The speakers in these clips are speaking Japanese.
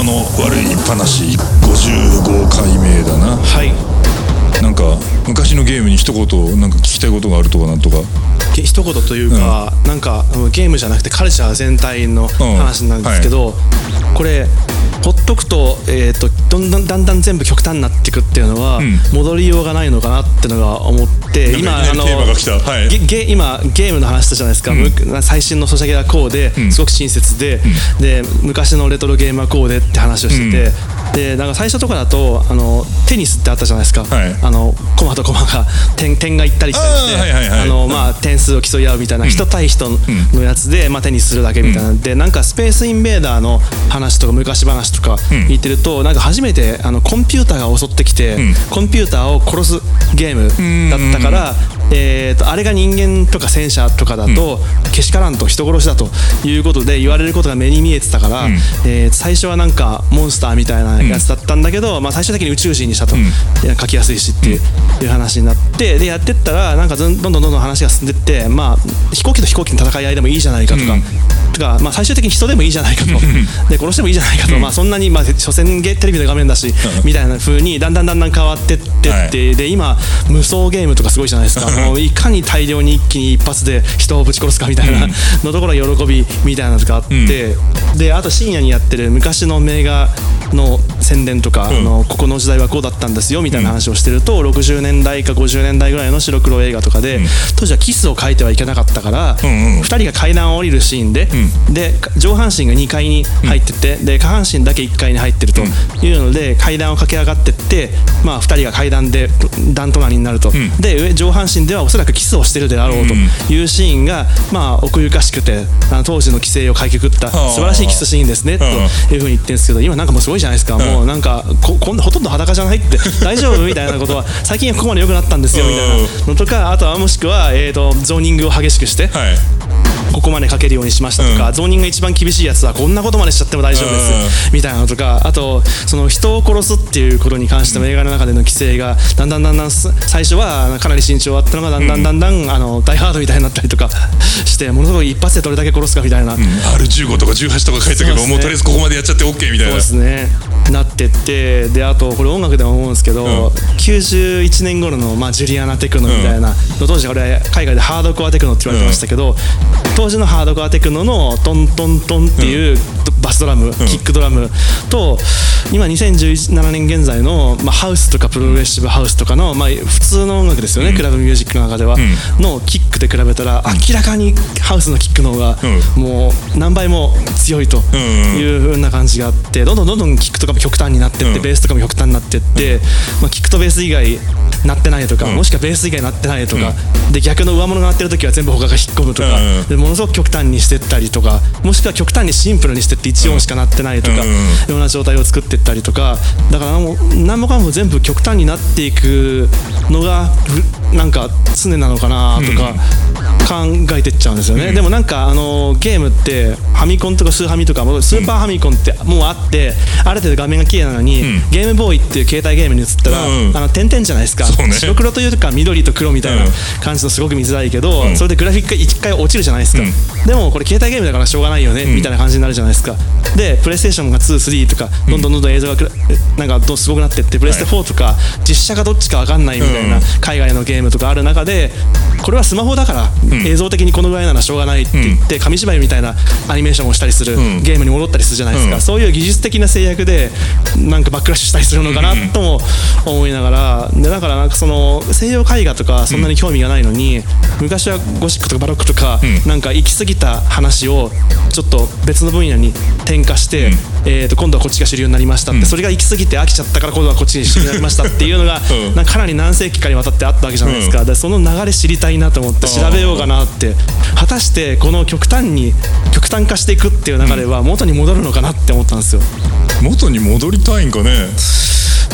頭の悪い話55回目だな。はい。なんか昔のゲームに一言なんか聞きたいことがあるとかなんとか。げ一言というか、なんかうんゲームじゃなくてカルチャー全体の話なんですけど、これほっとくと,、えー、とどんどんだんだん全部極端になっていくっていうのは、ん。戻りようがないのかなっていうのが思ってなんかいきなりテーマが来た。はい。ゲゲ今ゲームの話したじゃないですか、む最新のソシャゲはこうで、ん。すごく親切で,、で昔のレトロゲームはこうでって話をしてて、でなんか最初とかだとあのテニスってあったじゃないですか、はい。あのコマとコマが点点が行ったり来たりして点数を競い合うみたいな、人対人のやつで、まあ、手にするだけみたいな。ん。で、なんかスペースインベーダーの話とか昔話とか言ってると、なんか初めてあのコンピューターが襲ってきて、ん。コンピューターを殺すゲームだったから、えー、とあれが人間とか戦車とかだと、けしからんと人殺しだということで言われることが目に見えてたから、ん。えー最初はなんかモンスターみたいなやつだったんだけど、まあ、最終的に宇宙人にしたと、いや書きやすいしっていう,、いう話になってでやってったらなんかどんどんどんどん話が進んでって、まあ、飛行機と飛行機の戦い合いでもいいじゃないかとか。うん。とかまあ、最終的に人でもいいじゃないかと。で殺してもいいじゃないかと、まあ、そんなに、まあ、所詮ゲテレビの画面だしみたいな風にだんだんだんだん変わってってって、はい。で今無双ゲームとかすごいじゃないですかもういかに大量に一気に一発で人をぶち殺すかみたいなのところが喜びみたいなのがあって、であと深夜にやってる昔の名画の宣伝とか、ん。あのここの時代はこうだったんですよみたいな話をしてると、60年代か50年代ぐらいの白黒映画とかで、当時はキスを描いてはいけなかったから、んうん。2人が階段を降りるシーンで、で上半身が2階に入ってて、で下半身だけ1階に入ってるというので階段を駆け上がってって、まあ、2人が階段で段隣になると、で上上半身ではおそらくキスをしてるであろうというシーンが、まあ、奥ゆかしくてあの当時の規制をかいくぐったはあ。素晴らしいキスシーンですねというふうに言ってるんですけど今なんかもうすごいじゃないですか、もうなんかここんほとんど裸じゃないって 大丈夫みたいなことは最近はここまで良くなったんですよみたいなのとかあとはもしくは、えー、とゾーニングを激しくして、はい。ここまで書けるようにしましたとか、うん。ゾーニングが一番厳しいやつはこんなことまでしちゃっても大丈夫です、みたいなのとかあとその人を殺すっていうことに関しても映画の中での規制がだんだんだんだんす最初はかなり慎重あったのがだん。だんだんだん、あのダイハードみたいになったりとかしてものすごい一発でどれだけ殺すかみたいな、R15 とか18とか書いてたけど、ねもうとりあえずここまでやっちゃって OK みたいな。そうですね。なってってであとこれ音楽でも思うんですけど、うん。91年頃の、まあ、ジュリアナ・テクノみたいな、の当時これ海外でハードコアテクノって言われてましたけど、当時のハードコアテクノのトントントンっていうバスドラム、キックドラムと今2017年現在の、まあ、ハウスとかプログレッシブハウスとかの、まあ、普通の音楽ですよね、クラブミュージックの中では、のキックで比べたら明らかにハウスのキックの方がもう何倍も強いという風な感じがあってどんどんどんどんキックとかも極端になってって、うん。ベースとかも極端になってって、まあ、キックとベース以外なってないとか、うん。もしくはベース以外なってないとか、で逆の上物が鳴ってる時は全部他が引っ込むとか、うんでものすごく極端にしてったりとかもしくは極端にシンプルにしてって1音しか鳴ってないとか、うん。ような状態を作っていったりとかだからもう何もかも全部極端になっていくのがぶなんか常なのかなとか考えてっちゃうんですよね、でもなんかあのゲームってファミコンとかスーファミとかもスーパーファミコンってもうあってある程度画面が綺麗なのに、ん。ゲームボーイっていう携帯ゲームに移ったら、うん。あの点々じゃないですか、ね。白黒というか緑と黒みたいなうん。感じのすごく見づらいけど、ん。それでグラフィックが1回落ちるじゃないですか、うん。でもこれ携帯ゲームだからしょうがないよね、みたいな感じになるじゃないですか。でプレイステーションが23とかどんどんどんどん映像がなんかどんすごくなってってプレステ4とか実写がどっちか分かんないみたいなうん。海外のゲームとかある中でこれはスマホだから映像的にこのぐらいならしょうがないって言って紙芝居みたいなアニメーションをしたりするん。ゲームに戻ったりするじゃないですか、うん。そういう技術的な制約でなんかバックラッシュしたりするのかなとも思いながら。でだからなんかその西洋絵画とかそんなに興味がないのに、昔はゴシックとかバロックとか、なんか行き過ぎた話をちょっと別の分野に転化して、えー、と今度はこっちが主流になりましたって、それが行き過ぎて飽きちゃったから今度はこっちに主流になりましたっていうのが、かかなり何世紀かにわたってあったわけじゃないですか、でその流れ知りたいなと思って調べようかなって。果たしてこの極端に極端化していくっていう流れは元に戻るのかなって思ったんですよ。元に戻りたいんかね。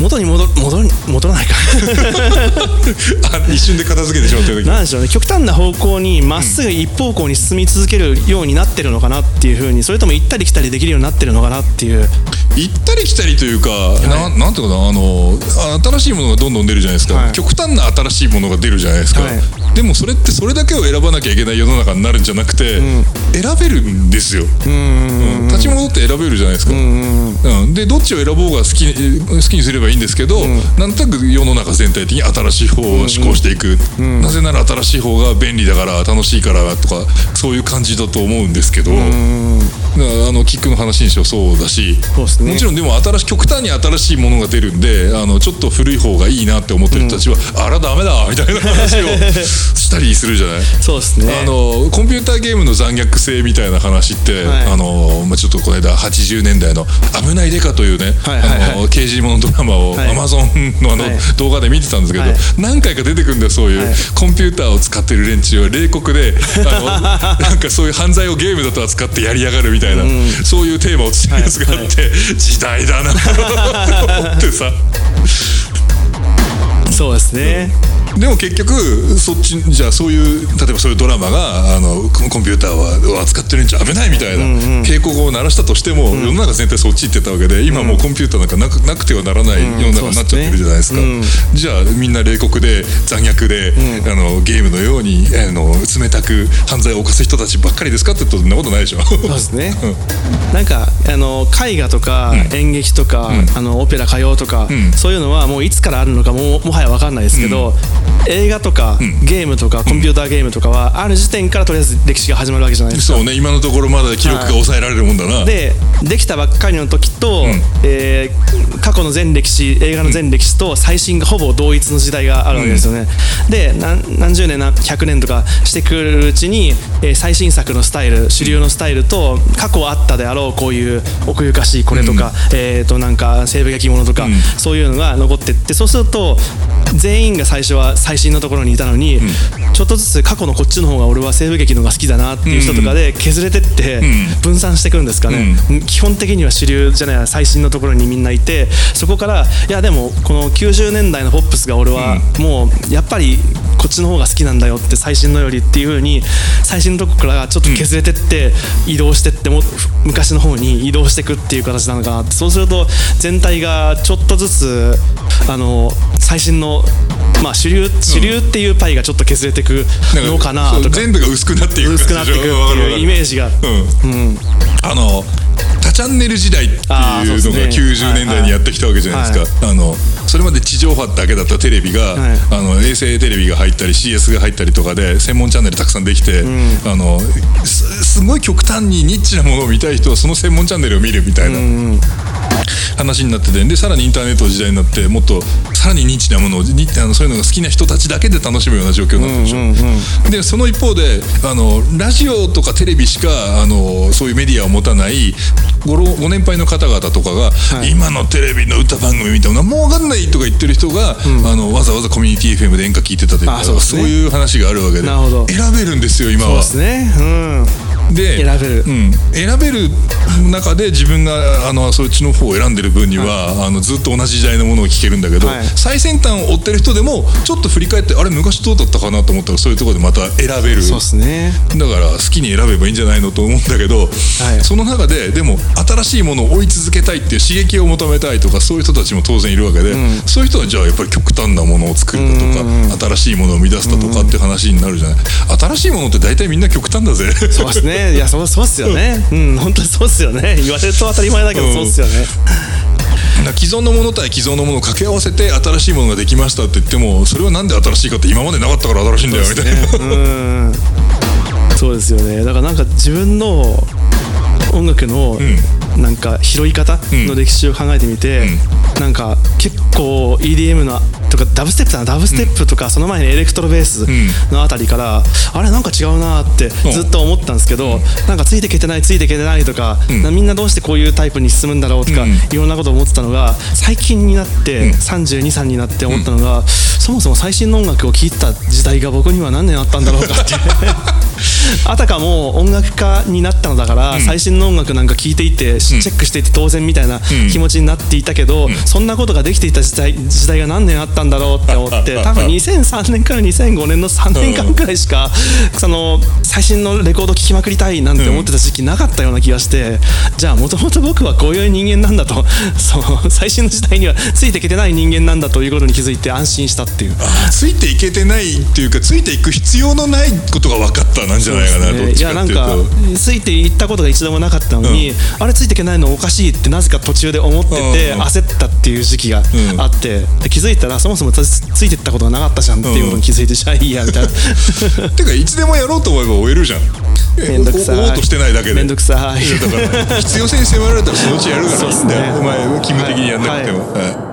元に戻戻り戻らないか。あ一瞬で片付けてしまった時なんでしょうね。極端な方向にまっすぐ一方向に進み続けるようになってるのかなっていうふうにそれとも行ったり来たりできるようになってるのかなっていう。行ったり来たりというか、なんなんていうかなあの新しいものがどんどん出るじゃないですか、はい。極端な新しいものが出るじゃないですか、はい。でもそれってそれだけを選ばなきゃいけない世の中になるんじゃなくて、選べるんですよ、うん立ち戻っって選べるじゃないですか、うんでどっちを選ぼうが好き好きにすればいいんですけど、なんとなく世の中全体的に新しい方を志向していく、なぜなら新しい方が便利だから楽しいからとかそういう感じだと思うんですけど、だからあのキックの話にしろそうだし。ね。もちろんでも新し極端に新しいものが出るんであのちょっと古い方がいいなって思ってる人たちは、あらダメだみたいな話を したりするじゃない？そうですね。あのコンピューターゲームの残虐性みたいな話って、はい。あのまあ、ちょっとこの間80年代の「危ないデカ」というね、はいはいはい。あの刑事ものドラマをはい。アマゾンのあの、はい。動画で見てたんですけど、はい。何回か出てくるんだよそういう、はい。コンピューターを使ってる連中は冷酷であの なんかそういう犯罪をゲームだと扱ってやりやがるみたいな、そういうテーマをつけるやつがあって、時代だなって思ってさ。そうですねでも結局そっちじゃあそういう例えばそういうドラマがあのココンピューターは扱ってるんじゃ危ないみたいな警告を鳴らしたとしても、世の中全体そっち行ってたわけで今もうコンピューターなんかなくなくてはならない世の中になっちゃってるじゃないですか、じゃあみんな冷酷で残虐で、あのゲームのようにあの冷たく犯罪を犯す人たちばっかりですかって言うとそんなことないでしょ。そうですね。なんかあの絵画とか演劇とか、あのオペラ歌謡とか、ん。そういうのはもういつからあるのかももはや分かんないですけど、映画とか、ゲームとかコンピューターゲームとかはある時点からとりあえず歴史が始まるわけじゃないですか。そうね。今のところまだ記録が抑えられるもんだな、でできたばっかりの時と、えー過去の全歴史映画の全歴史と最新がほぼ同一の時代があるわけですよね、で何何十年何100年とかしてくるうちに、えー最新作のスタイル主流のスタイルと過去あったであろうこういう奥ゆかしいこれとか、えー、となんか西部劇ものとか、そういうのが残ってってそうすると全員が最初は最新のところにいたのに、ちょっとずつ過去のこっちの方が俺は西部劇の方が好きだなっていう人とかで削れてって分散してくるんですかね、基本的には主流じゃない最新のところにみんないてそこからいやでもこの90年代のポップスが俺はもうやっぱりこっちの方が好きなんだよって最新のよりっていう風に最新のとこからちょっと削れてって移動してっても昔の方に移動していくっていう形なのかなって。そうすると全体がちょっとずつあの最新のまあ主流主流っていうパイがちょっと削れていくのかなとか。全部が薄くなっていく薄くなっていくっていうイメージが。うん。あの多チャンネル時代っていうのがですね。90年代にやってきたわけじゃないですか、あのそれまで地上波だけだったテレビが、はいあの衛星テレビが入ったり CS が入ったりとかで専門チャンネルたくさんできて、あのすすごい極端にニッチなものを見たい人はその専門チャンネルを見るみたいな。話になっててでさらにインターネットの時代になってもっとさらにニッチなものをにあのそういうのが好きな人たちだけで楽しむような状況になってるでしょ、でその一方であのラジオとかテレビしかあのそういうメディアを持たないごろご年配の方々とかが、今のテレビの歌番組見ても何も分かんないとか言ってる人が、あのわざわざコミュニティ FM で演歌聞いてたというかあそうね。いう話があるわけで。なるほど。選べるんですよ今は。そうで。すね。うんで選べる。うん、選べる中で自分があのそっちの方を選んでる分には、あのずっと同じ時代のものを聞けるんだけど、はい。最先端を追ってる人でもちょっと振り返ってあれ昔どうだったかなと思ったらそういうところでまた選べる。そうですね。だから好きに選べばいいんじゃないのと思うんだけど、い。その中ででも新しいものを追い続けたいっていう刺激を求めたいとかそういう人たちも当然いるわけで、そういう人はじゃあやっぱり極端なものを作るだとか、新しいものを生み出すだとかって話になるじゃない。新しいものって大体みんな極端だぜ。そうですねいやそうそうっすよね。うん。本当にそうっすよね。言われると当たり前だけどうん。そうっすよね。だから既存のもの対既存のものを掛け合わせて新しいものができましたって言ってもそれはなんで新しいかって今までなかったから新しいんだよみたいな。うん。そうですよね。だからなんか自分の音楽のなんか拾い方の歴史を考えてみて、なんか結構 EDM のとかダブステップだなダブステップとかその前にエレクトロベースのあたりから、あれなんか違うなってずっと思ったんですけど、なんかついていけてないついていけてないとか、なみんなどうしてこういうタイプに進むんだろうとか、いろんなことを思ってたのが最近になって、32、3になって思ったのが、そもそも最新の音楽を聴いてた時代が僕には何年あったんだろうかって。あたかも音楽家になったのだから、最新の音楽なんか聴いていて、チェックしていて当然みたいな気持ちになっていたけど、そんなことができていた時代時代が何年あったんだろうって思って 多分2003年から2005年の3年間くらいしか、その最新のレコード聴きまくりたいなんて思ってた時期なかったような気がして、じゃあもともと僕はこういう人間なんだと その最新の時代にはついていけてない人間なんだということに気づいて安心したっていう。ついていけてないっていうかついていく必要のないことが分かったなんじゃないかな、どっいちやなんか。ついていったことが一度もなかったのに、あれついてていけないのおかしいってなぜか途中で思っててうん。焦ったっていう時期があってで気づいたらそもそもつついてったことがなかったじゃんっていうことに気づいてじゃあいいやみたいな。てかいつでもやろうと思えば終えるじゃん。めんどくさい。おおうとしてないだけで。めんどくさい。やだから必要性に迫られたらそのうちやるから。いいんだよ、お前義務的にやんなくても、はい。はい